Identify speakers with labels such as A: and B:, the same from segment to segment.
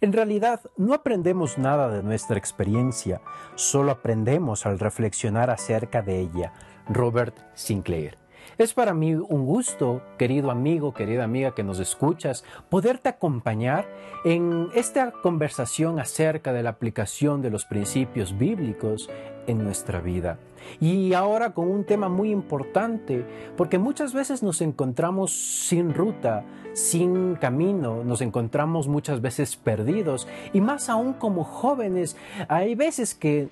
A: En realidad, no aprendemos nada de nuestra experiencia, solo aprendemos al reflexionar acerca de ella. Robert Sinclair. Es para mí un gusto, querido amigo, querida amiga que nos escuchas, poderte acompañar en esta conversación acerca de la aplicación de los principios bíblicos en nuestra vida. Y ahora con un tema muy importante, porque muchas veces nos encontramos sin ruta, sin camino, nos encontramos muchas veces perdidos y más aún como jóvenes, hay veces que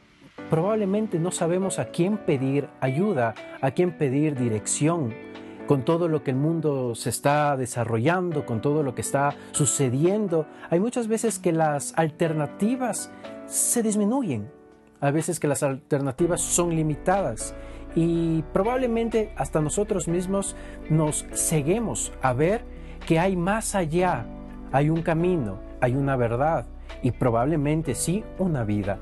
A: probablemente no sabemos a quién pedir ayuda, a quién pedir dirección, con todo lo que el mundo se está desarrollando, con todo lo que está sucediendo. Hay muchas veces que las alternativas se disminuyen, a veces que las alternativas son limitadas y probablemente hasta nosotros mismos nos ceguemos a ver que hay más allá, hay un camino, hay una verdad y probablemente sí una vida.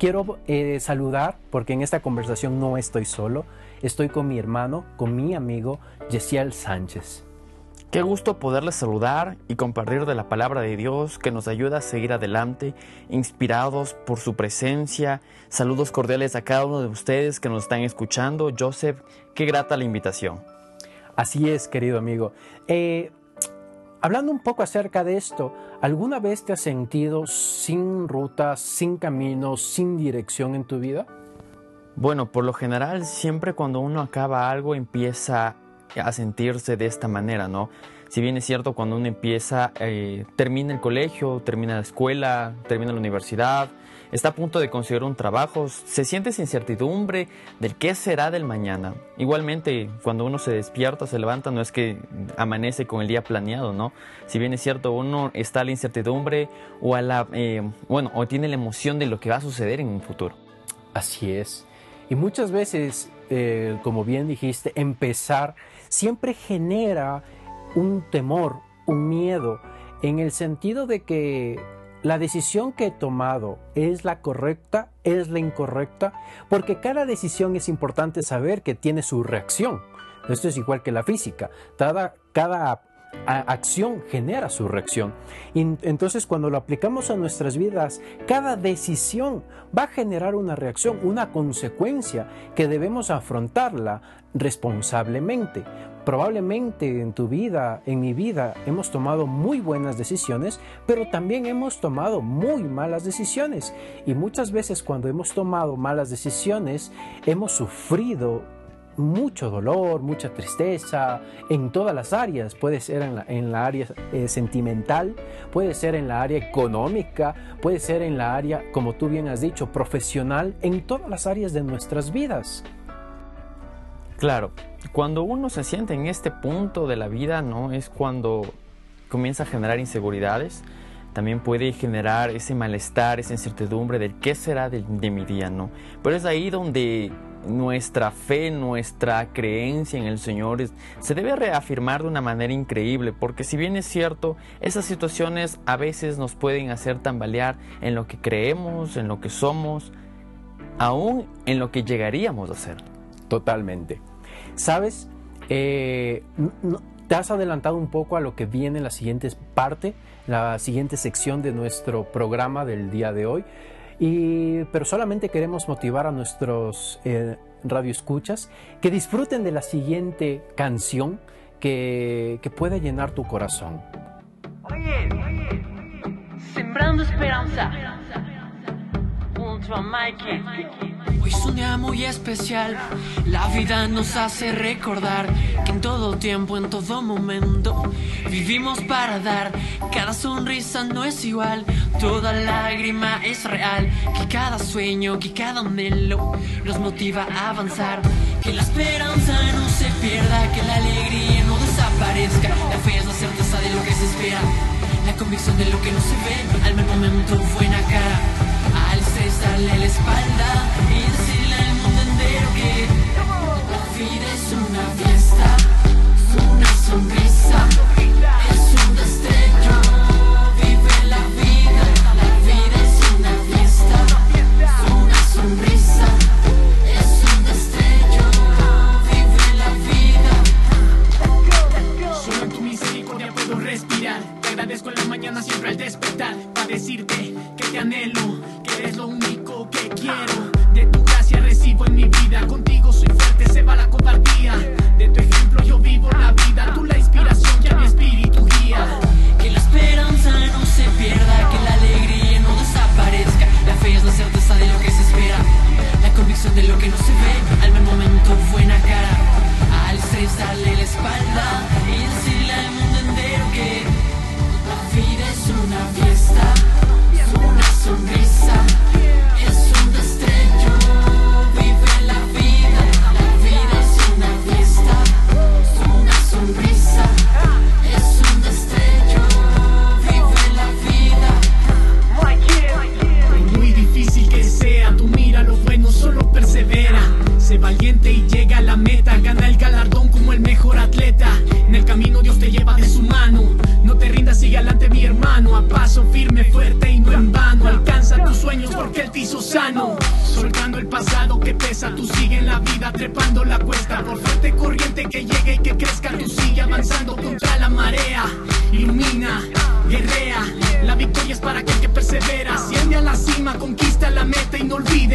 A: Quiero eh, saludar, porque en esta conversación no estoy solo, estoy con mi hermano, con mi amigo Yesiel Sánchez.
B: Qué gusto poderles saludar y compartir de la palabra de Dios que nos ayuda a seguir adelante, inspirados por su presencia. Saludos cordiales a cada uno de ustedes que nos están escuchando. Joseph, qué grata la invitación.
A: Así es, querido amigo. Eh, Hablando un poco acerca de esto, ¿alguna vez te has sentido sin ruta, sin camino, sin dirección en tu vida?
B: Bueno, por lo general, siempre cuando uno acaba algo empieza a sentirse de esta manera, ¿no? Si bien es cierto, cuando uno empieza, eh, termina el colegio, termina la escuela, termina la universidad, está a punto de conseguir un trabajo, se siente sin certidumbre del qué será del mañana. Igualmente, cuando uno se despierta, se levanta, no es que amanece con el día planeado, ¿no? Si bien es cierto, uno está a la incertidumbre o a la, eh, bueno, o tiene la emoción de lo que va a suceder en un futuro.
A: Así es. Y muchas veces, eh, como bien dijiste, empezar siempre genera un temor, un miedo, en el sentido de que la decisión que he tomado es la correcta, es la incorrecta, porque cada decisión es importante saber que tiene su reacción. Esto es igual que la física. Cada, acción genera su reacción. Entonces cuando lo aplicamos a nuestras vidas, cada decisión va a generar una reacción, una consecuencia que debemos afrontarla responsablemente. Probablemente en tu vida, en mi vida, hemos tomado muy buenas decisiones, pero también hemos tomado muy malas decisiones. Y muchas veces cuando hemos tomado malas decisiones, hemos sufrido mucho dolor, mucha tristeza en todas las áreas. Puede ser en la, área eh, sentimental, puede ser en la área económica, puede ser en la área, como tú bien has dicho, profesional, en todas las áreas de nuestras vidas.
B: Claro, cuando uno se siente en este punto de la vida, ¿no? Es cuando comienza a generar inseguridades, también puede generar ese malestar, esa incertidumbre del qué será de, de, mi día, ¿no? Pero es ahí donde nuestra fe, nuestra creencia en el Señor se debe reafirmar de una manera increíble, porque si bien es cierto, esas situaciones a veces nos pueden hacer tambalear en lo que creemos, en lo que somos, aún en lo que llegaríamos a ser.
A: Totalmente. ¿Sabes? Eh, te has adelantado un poco a lo que viene en la siguiente parte, la siguiente sección de nuestro programa del día de hoy. Y, pero solamente queremos motivar a nuestros eh, radioescuchas que disfruten de la siguiente canción que, que puede llenar tu corazón. Oye, oye, sembrando esperanza
C: Hoy es un día muy especial, la vida nos hace recordar que en todo tiempo, en todo momento, vivimos para dar. Cada sonrisa no es igual, toda lágrima es real, que cada sueño, que cada anhelo nos motiva a avanzar. Que la esperanza no se pierda, que la alegría no desaparezca, la fe es la certeza de lo que se espera, la convicción de lo que no se ve, al momento buena cara darle la espalda y decirle al mundo entero que la vida es una fiesta, una sonrisa, de lo que no se ve. Al buen momento buena cara, al estrés darle la espalda. Y decirle al mundo entero que la vida es una fiesta, es una sonrisa, paso firme, fuerte y no en vano. Alcanza tus sueños porque Él te hizo sano. Soltando el pasado que pesa, tú sigue en la vida, trepando la cuesta. Por fuerte corriente que llegue y que crezca, tú sigue avanzando contra la marea. Ilumina, guerrea. La victoria es para aquel que persevera. Asciende a la cima, conquista la meta y no olvides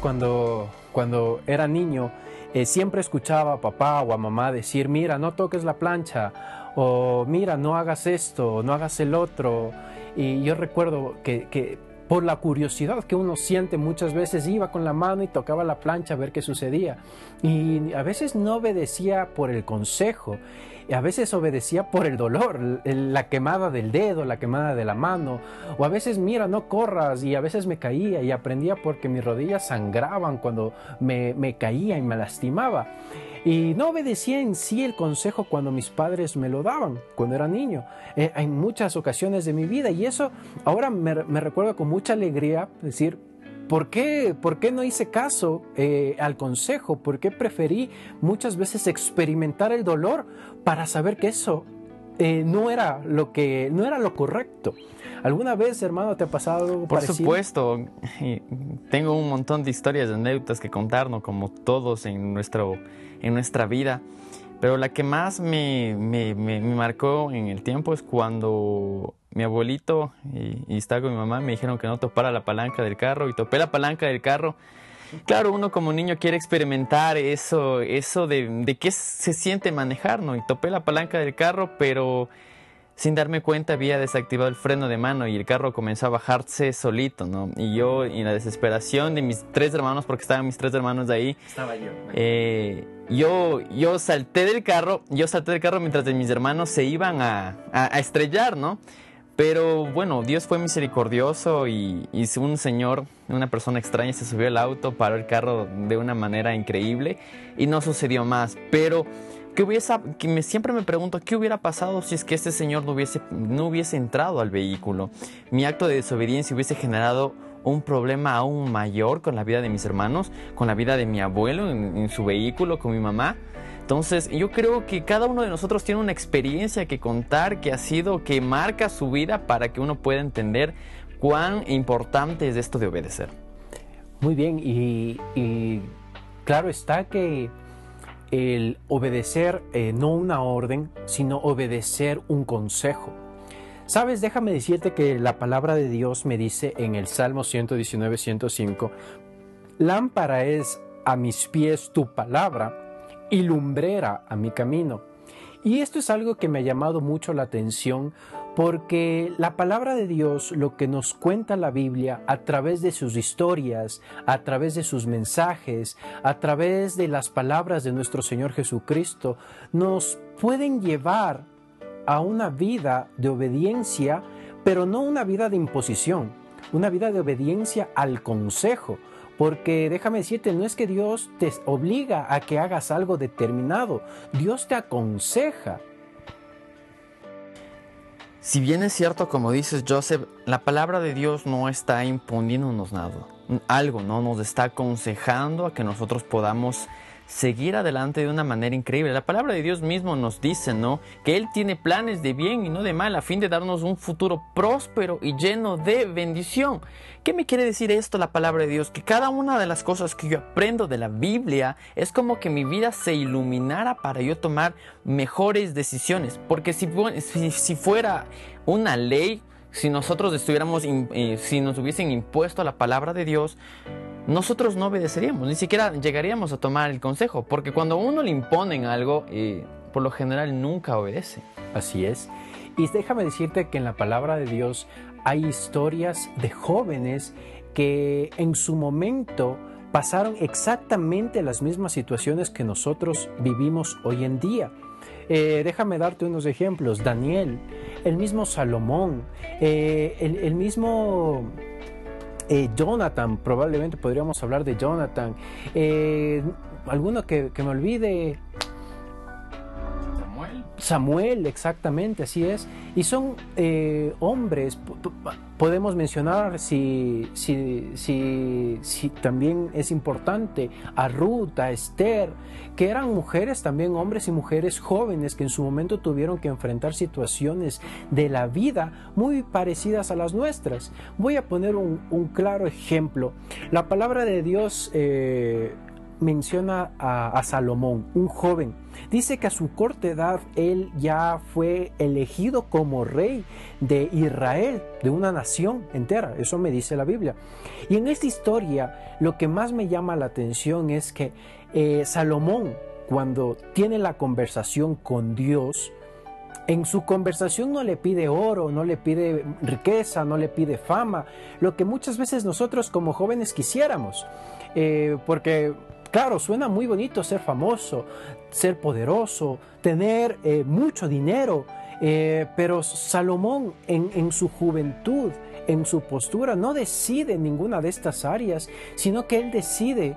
A: cuando, cuando era niño, eh, siempre escuchaba a papá o a mamá decir, mira, no toques la plancha, o mira, no hagas esto, no hagas el otro. Y yo recuerdo que, que por la curiosidad que uno siente muchas veces iba con la mano y tocaba la plancha a ver qué sucedía. Y a veces no obedecía por el consejo, a veces obedecía por el dolor, la quemada del dedo, la quemada de la mano, o a veces mira, no corras, y a veces me caía y aprendía porque mis rodillas sangraban cuando me, me caía y me lastimaba. Y no obedecía en sí el consejo cuando mis padres me lo daban, cuando era niño, eh, en muchas ocasiones de mi vida. Y eso ahora me, me recuerdo con mucha alegría decir, ¿Por qué, ¿Por qué no hice caso eh, al consejo? ¿Por qué preferí muchas veces experimentar el dolor para saber que eso eh, no, era lo que, no era lo correcto? ¿Alguna vez, hermano, te ha pasado algo
B: Por
A: parecido?
B: supuesto, tengo un montón de historias, de anécdotas que contarnos, como todos en, nuestro, en nuestra vida. Pero la que más me, me- me- me marcó en el tiempo es cuando mi abuelito y, y estaba con mi mamá me dijeron que no topara la palanca del carro y topé la palanca del carro. Claro, uno como niño quiere experimentar eso, eso de, de qué se siente manejar, ¿no? Y topé la palanca del carro, pero sin darme cuenta había desactivado el freno de mano y el carro comenzó a bajarse solito, ¿no? Y yo, en la desesperación de mis tres hermanos, porque estaban mis tres hermanos ahí,
A: Estaba yo.
B: eh, yo, yo salté del carro, yo salté del carro mientras de mis hermanos se iban a, a- a estrellar, ¿no? Pero bueno, Dios fue misericordioso y, un señor, una persona extraña, se subió al auto, paró el carro de una manera increíble y no sucedió más. Pero ¿qué hubiese, que me, siempre me pregunto, ¿qué hubiera pasado si es que este señor no hubiese, no hubiese entrado al vehículo? Mi acto de desobediencia hubiese generado un problema aún mayor con la vida de mis hermanos, con la vida de mi abuelo en, su vehículo, con mi mamá. Entonces, yo creo que cada uno de nosotros tiene una experiencia que contar que ha sido, que marca su vida para que uno pueda entender cuán importante es esto de obedecer.
A: Muy bien, y, y claro está que el obedecer eh, no una orden, sino obedecer un consejo. Sabes, déjame decirte que la palabra de Dios me dice en el Salmo 119, 105, lámpara es a mis pies tu palabra y lumbrera a mi camino. Y esto es algo que me ha llamado mucho la atención porque la palabra de Dios, lo que nos cuenta la Biblia a través de sus historias, a través de sus mensajes, a través de las palabras de nuestro Señor Jesucristo, nos pueden llevar a una vida de obediencia, pero no una vida de imposición, una vida de obediencia al consejo. Porque déjame decirte, no es que Dios te obliga a que hagas algo determinado, Dios te aconseja.
B: Si bien es cierto, como dices Joseph, la palabra de Dios no está imponiéndonos nada, algo, ¿no? Nos está aconsejando a que nosotros podamos seguir adelante de una manera increíble. La palabra de Dios mismo nos dice, ¿no? Que Él tiene planes de bien y no de mal a fin de darnos un futuro próspero y lleno de bendición. ¿Qué me quiere decir esto la palabra de Dios? Que cada una de las cosas que yo aprendo de la Biblia es como que mi vida se iluminara para yo tomar mejores decisiones. Porque si, si, fuera una ley, si nosotros estuviéramos, eh, si nos hubiesen impuesto la palabra de Dios, nosotros no obedeceríamos, ni siquiera llegaríamos a tomar el consejo, porque cuando uno le imponen algo, eh, por lo general nunca obedece.
A: Así es. Y déjame decirte que en la palabra de Dios hay historias de jóvenes que en su momento pasaron exactamente las mismas situaciones que nosotros vivimos hoy en día. Eh, déjame darte unos ejemplos. Daniel, el mismo Salomón, eh, el, mismo eh, Jonathan, probablemente podríamos hablar de Jonathan. Alguno que, me olvide. Samuel. Exactamente, así es. Y son eh, hombres, podemos mencionar si, si, si, si, también es importante a Ruth, a Esther, que eran mujeres también, hombres y mujeres jóvenes que en su momento tuvieron que enfrentar situaciones de la vida muy parecidas a las nuestras. Voy a poner un, claro ejemplo. La palabra de Dios eh, menciona a, Salomón, un joven. Dice que a su corta edad él ya fue elegido como rey de Israel, de una nación entera. Eso me dice la Biblia. Y en esta historia lo que más me llama la atención es que eh, Salomón, cuando tiene la conversación con Dios, en su conversación no le pide oro, no le pide riqueza, no le pide fama, lo que muchas veces nosotros como jóvenes quisiéramos. Eh, porque Claro, suena muy bonito ser famoso, ser poderoso, tener eh, mucho dinero, eh, pero Salomón en, su juventud, en su postura, no decide ninguna de estas áreas, sino que él decide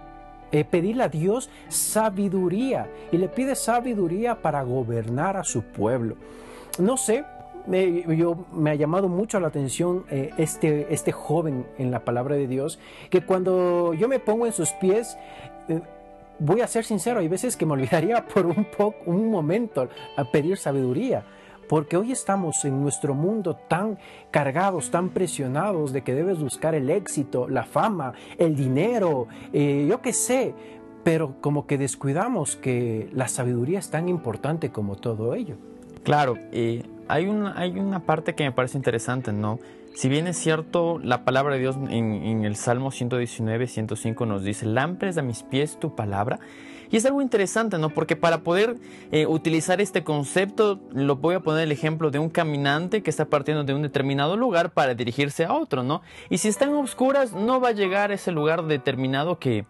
A: eh, pedirle a Dios sabiduría y le pide sabiduría para gobernar a su pueblo. No sé, me, yo, me ha llamado mucho la atención este, este joven en la palabra de Dios, que cuando yo me pongo en sus pies, eh, voy a ser sincero, hay veces que me olvidaría por un, poco, un momento a pedir sabiduría. Porque hoy estamos en nuestro mundo tan cargados, tan presionados de que debes buscar el éxito, la fama, el dinero, eh, yo qué sé, pero como que descuidamos que la sabiduría es tan importante como todo ello.
B: Claro, hay, una, hay una parte que me parece interesante, ¿no? Si bien es cierto, la palabra de Dios en, el Salmo 119, 105 nos dice, lámparas a mis pies tu palabra. Y es algo interesante, ¿no? Porque para poder eh, utilizar este concepto, lo voy a poner el ejemplo de un caminante que está partiendo de un determinado lugar para dirigirse a otro, ¿no? Y si están oscuras, no va a llegar a ese lugar determinado que,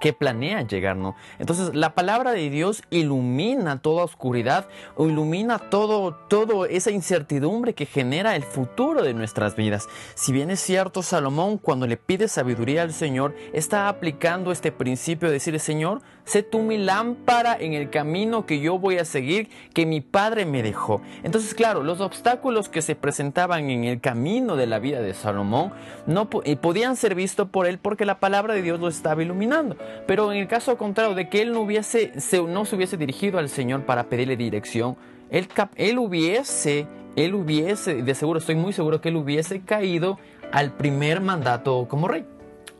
B: que planea llegar, ¿no? Entonces la palabra de Dios ilumina toda oscuridad o ilumina todo, todo esa incertidumbre que genera el futuro de nuestras vidas. Si bien es cierto, Salomón cuando le pide sabiduría al Señor está aplicando este principio de decirle, Señor, sé tú mi lámpara en el camino que yo voy a seguir, que mi padre me dejó. Entonces, claro, los obstáculos que se presentaban en el camino de la vida de Salomón no eh, podían ser vistos por él porque la palabra de Dios lo estaba iluminando. Pero en el caso contrario de que él no, hubiese, se, no se hubiese dirigido al Señor para pedirle dirección, él, él hubiese, él hubiese, de seguro, estoy muy seguro que él hubiese caído al primer mandato como rey.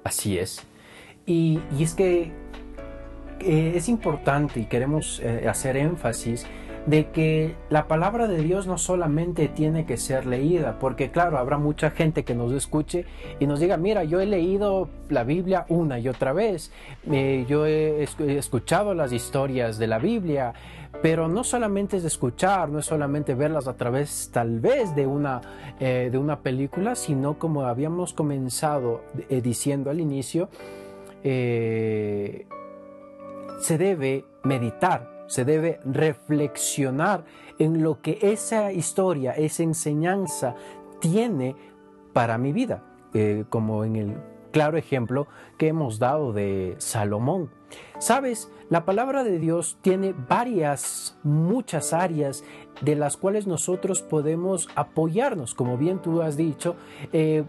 A: Así es. Y, y es que eh, es importante y queremos eh, hacer énfasis de que la palabra de Dios no solamente tiene que ser leída, porque claro, habrá mucha gente que nos escuche y nos diga, mira, yo he leído la Biblia una y otra vez, eh, yo he escuchado las historias de la Biblia, pero no solamente es escuchar, no es solamente verlas a través tal vez de una, de una película, sino como habíamos comenzado diciendo al inicio, se debe meditar, se debe reflexionar en lo que esa historia, esa enseñanza tiene para mi vida. Eh, como en el claro ejemplo que hemos dado de Salomón. Sabes, la palabra de Dios tiene varias, muchas áreas de las cuales nosotros podemos apoyarnos, como bien tú has dicho, eh,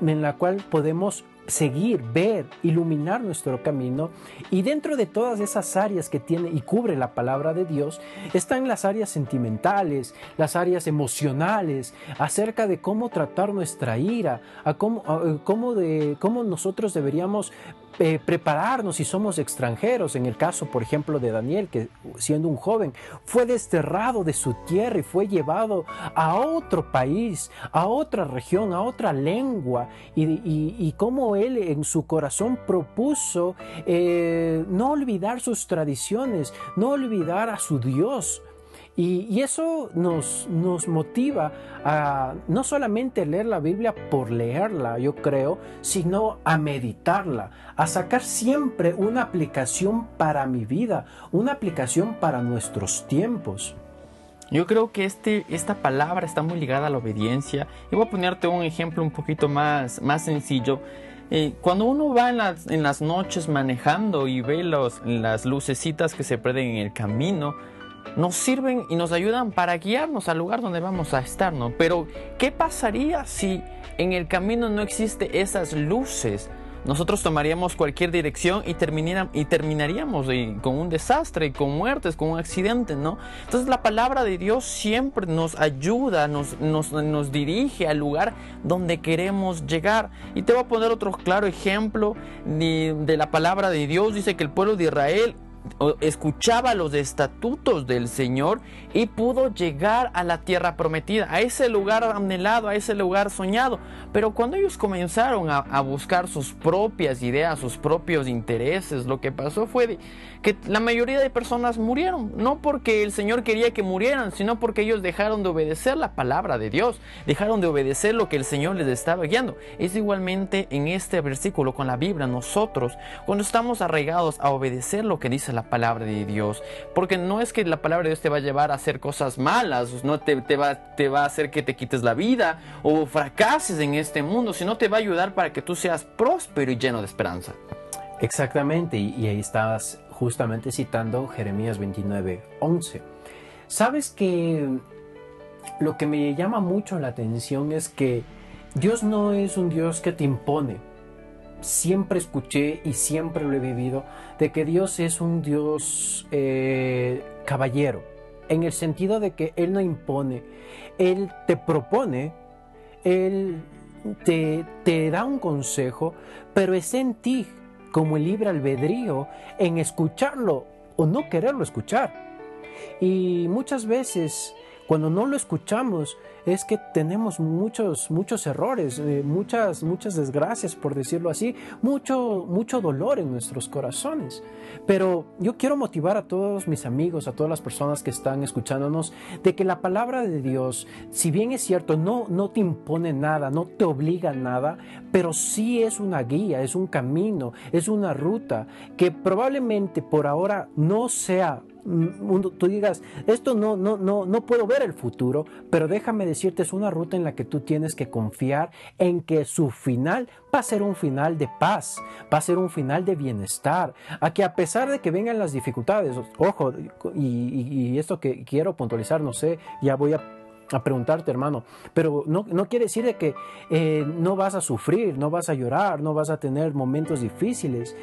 A: en la cual podemos seguir, ver, iluminar nuestro camino. Y dentro de todas esas áreas que tiene y cubre la palabra de Dios, están las áreas sentimentales, las áreas emocionales, acerca de cómo tratar nuestra ira, a cómo, de, cómo nosotros deberíamos eh, prepararnos si somos extranjeros. En el caso, por ejemplo, de Daniel, que siendo un joven fue desterrado de su tierra y fue llevado a otro país, a otra región, a otra lengua, y, y, él en su corazón propuso eh, no olvidar sus tradiciones, no olvidar a su Dios. Y, eso nos, nos, motiva a no solamente leer la Biblia por leerla, yo creo, sino a meditarla, a sacar siempre una aplicación para mi vida, una aplicación para nuestros tiempos.
B: Yo creo que este, esta palabra está muy ligada a la obediencia. Y voy a ponerte un ejemplo un poquito más, más sencillo. Eh, cuando uno va en las, en las, noches manejando y ve los, las lucecitas que se prenden en el camino, nos sirven y nos ayudan para guiarnos al lugar donde vamos a estar, ¿no? Pero, ¿qué pasaría si en el camino no existe esas luces? Nosotros tomaríamos cualquier dirección y, terminaríamos con un desastre, con muertes, con un accidente, ¿no? Entonces la palabra de Dios siempre nos ayuda, nos, dirige al lugar donde queremos llegar. Y te voy a poner otro claro ejemplo de la palabra de Dios. Dice que el pueblo de Israel escuchaba los estatutos del Señor y pudo llegar a la tierra prometida, a ese lugar anhelado, a ese lugar soñado. Pero cuando ellos comenzaron a, buscar sus propias ideas, sus propios intereses, lo que pasó fue que la mayoría de personas murieron, no porque el Señor quería que murieran, sino porque ellos dejaron de obedecer la palabra de Dios, dejaron de obedecer lo que el Señor les estaba guiando. Es igualmente en este versículo con la Biblia, nosotros, cuando estamos arraigados a obedecer lo que dice la palabra de Dios. Porque no es que la palabra de Dios te va a llevar a hacer cosas malas, no te, va, te va a hacer que te quites la vida o fracases en este mundo, sino te va a ayudar para que tú seas próspero y lleno de esperanza.
A: Exactamente, y, ahí estabas justamente citando Jeremías 29, 11. Sabes que lo que me llama mucho la atención es que Dios no es un Dios que te impone, siempre escuché y siempre lo he vivido de que Dios es un Dios eh, caballero, en el sentido de que Él no impone, Él te propone, Él te, te da un consejo, pero es en ti como el libre albedrío en escucharlo o no quererlo escuchar. Y muchas veces cuando no lo escuchamos es que tenemos muchos, muchos errores, eh, muchas, muchas desgracias, por decirlo así, mucho, mucho dolor en nuestros corazones. Pero yo quiero motivar a todos mis amigos, a todas las personas que están escuchándonos, de que la palabra de Dios, si bien es cierto, no, no te impone nada, no te obliga a nada, pero sí es una guía, es un camino, es una ruta que probablemente por ahora no sea tú digas, esto no, no, no, no puedo ver el futuro, pero déjame decirte, es una ruta en la que tú tienes que confiar en que su final va a ser un final de paz, va a ser un final de bienestar, a que a pesar de que vengan las dificultades, ojo, y, esto que quiero puntualizar, no sé, ya voy a a preguntarte, hermano. Pero no, no quiere decir de que eh, no vas a sufrir, no vas a llorar, no vas a tener momentos difíciles.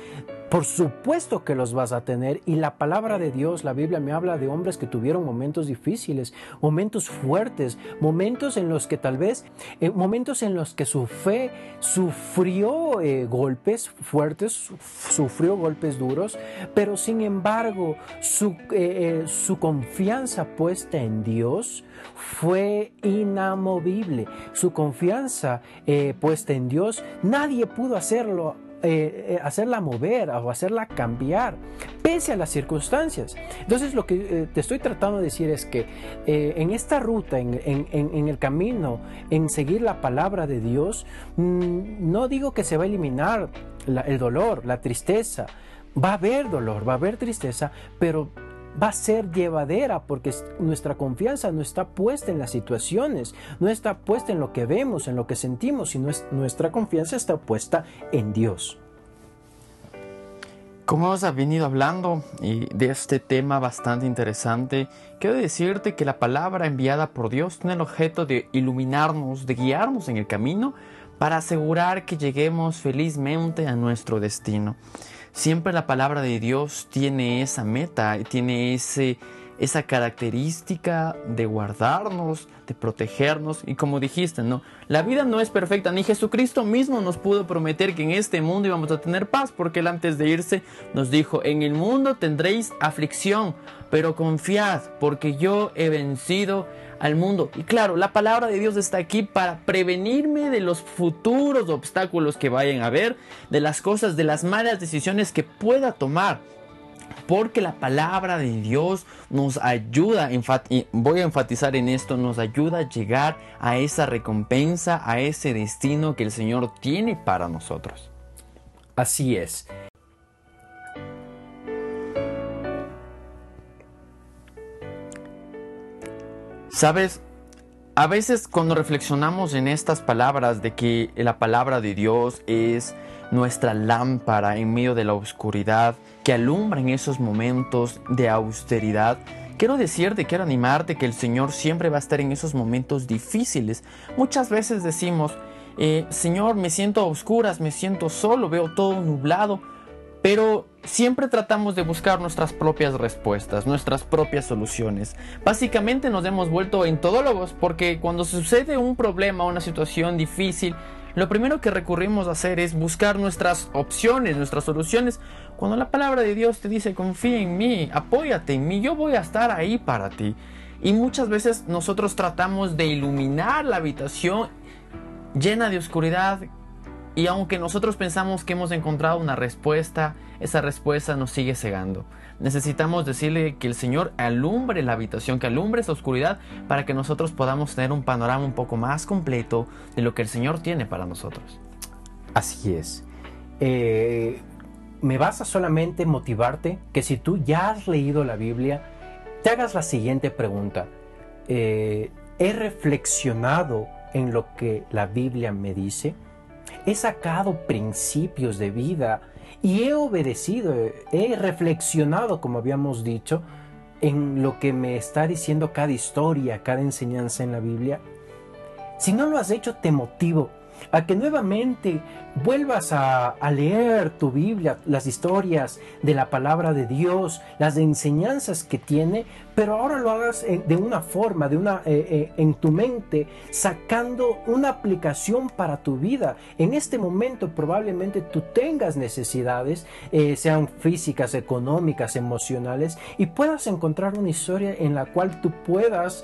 A: Por supuesto que los vas a tener y la palabra de Dios, la Biblia me habla de hombres que tuvieron momentos difíciles, momentos fuertes, momentos en los que tal vez, eh, momentos en los que su fe sufrió eh, golpes fuertes, sufrió golpes duros, pero sin embargo su, su confianza puesta en Dios fue inamovible. Su confianza puesta en Dios, nadie pudo hacerlo eh, eh, hacerla mover o hacerla cambiar, pese a las circunstancias. Entonces lo que eh, te estoy tratando de decir es que en esta ruta, en, el camino, en seguir la palabra de Dios, mm, no digo que se va a eliminar el dolor, la tristeza, va a haber dolor, va a haber tristeza, pero va a ser llevadera porque nuestra confianza no está puesta en las situaciones, no está puesta en lo que vemos, en lo que sentimos, sino nuestra confianza está puesta en Dios.
B: Como hemos venido hablando de este tema bastante interesante, quiero decirte que la palabra enviada por Dios tiene el objeto de iluminarnos, de guiarnos en el camino para asegurar que lleguemos felizmente a nuestro destino. Siempre la palabra de Dios tiene esa meta, tiene ese, esa característica de guardarnos, de protegernos. Y como dijiste, ¿no? La vida no es perfecta, ni Jesucristo mismo nos pudo prometer que en este mundo íbamos a tener paz, porque Él antes de irse nos dijo, en el mundo tendréis aflicción, pero confiad, porque yo he vencido al mundo. Y claro, la palabra de Dios está aquí para prevenirme de los futuros obstáculos que vayan a haber, de las cosas, de las malas decisiones que pueda tomar. Porque la palabra de Dios nos ayuda, voy a enfatizar en esto, nos ayuda a llegar a esa recompensa, a ese destino que el Señor tiene para nosotros.
A: Así es.
B: Sabes, a veces cuando reflexionamos en estas palabras de que la palabra de Dios es nuestra lámpara en medio de la oscuridad que alumbra en esos momentos de austeridad, quiero decirte, quiero animarte que el Señor siempre va a estar en esos momentos difíciles. Muchas veces decimos, eh, Señor, me siento a oscuras, me siento solo, veo todo nublado, pero siempre tratamos de buscar nuestras propias respuestas, nuestras propias soluciones. Básicamente nos hemos vuelto entodólogos porque cuando sucede un problema, una situación difícil, lo primero que recurrimos a hacer es buscar nuestras opciones, nuestras soluciones. Cuando la palabra de Dios te dice confía en mí, apóyate en mí, yo voy a estar ahí para ti. Y muchas veces nosotros tratamos de iluminar la habitación llena de oscuridad y aunque nosotros pensamos que hemos encontrado una respuesta, esa respuesta nos sigue cegando. Necesitamos decirle que el Señor alumbre la habitación, que alumbre esa oscuridad para que nosotros podamos tener un panorama un poco más completo de lo que el Señor tiene para nosotros.
A: Así es. Eh, me vas a solamente motivarte que si tú ya has leído la Biblia, te hagas la siguiente pregunta. Eh, ¿He reflexionado en lo que la Biblia me dice? he sacado principios de vida y he obedecido, he reflexionado, como habíamos dicho, en lo que me está diciendo cada historia, cada enseñanza en la Biblia. Si no lo has hecho, te motivo a que nuevamente vuelvas a, leer tu Biblia, las historias de la palabra de Dios, las enseñanzas que tiene, pero ahora lo hagas de una forma, de una, eh, eh, en tu mente, sacando una aplicación para tu vida. En este momento probablemente tú tengas necesidades, eh, sean físicas, económicas, emocionales, y puedas encontrar una historia en la cual tú puedas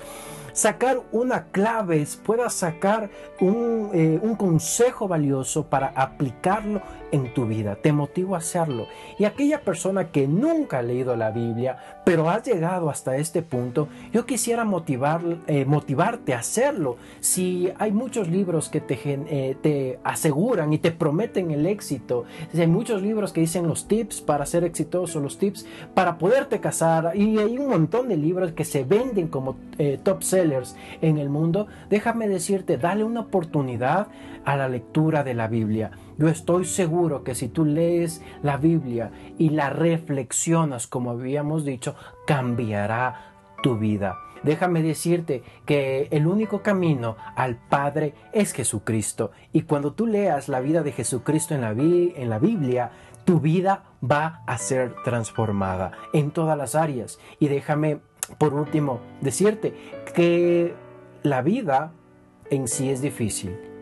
A: sacar una clave, puedas sacar un, eh, un consejo valioso para aplicarlo en tu vida. Te motivo a hacerlo. Y aquella persona que nunca ha leído la Biblia, pero ha llegado hasta este punto, yo quisiera motivar, eh, motivarte a hacerlo. Si hay muchos libros que te, eh, aseguran y te prometen el éxito, si hay muchos libros que dicen los tips para ser exitoso, los tips para poderte casar, y hay un montón de libros que se venden como eh, top sellers en el mundo, déjame decirte, dale una oportunidad a la lectura de la Biblia. Yo estoy seguro que si tú lees la Biblia y la reflexionas, como habíamos dicho, cambiará tu vida. Déjame decirte que el único camino al Padre es Jesucristo. Y cuando tú leas la vida de Jesucristo en la, Biblia, tu vida va a ser transformada en todas las áreas. Y déjame, por último, decirte que la vida en sí es difícil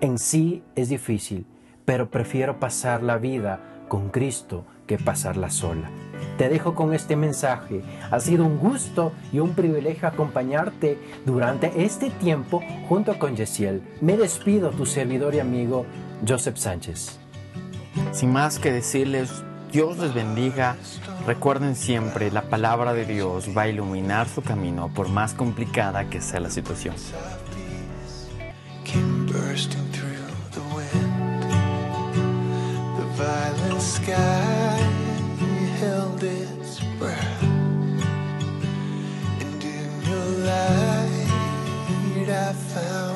A: en sí es difícil, pero prefiero pasar la vida con Cristo que pasarla sola. Te dejo con este mensaje. Ha sido un gusto y un privilegio acompañarte durante este tiempo junto con Yesiel. Me despido, tu servidor y amigo Joseph Sánchez.
B: Sin más que decirles, Dios les bendiga. Recuerden siempre, la palabra de Dios va a iluminar su camino por más complicada que sea la situación. sky held its breath,
D: and in your light I found.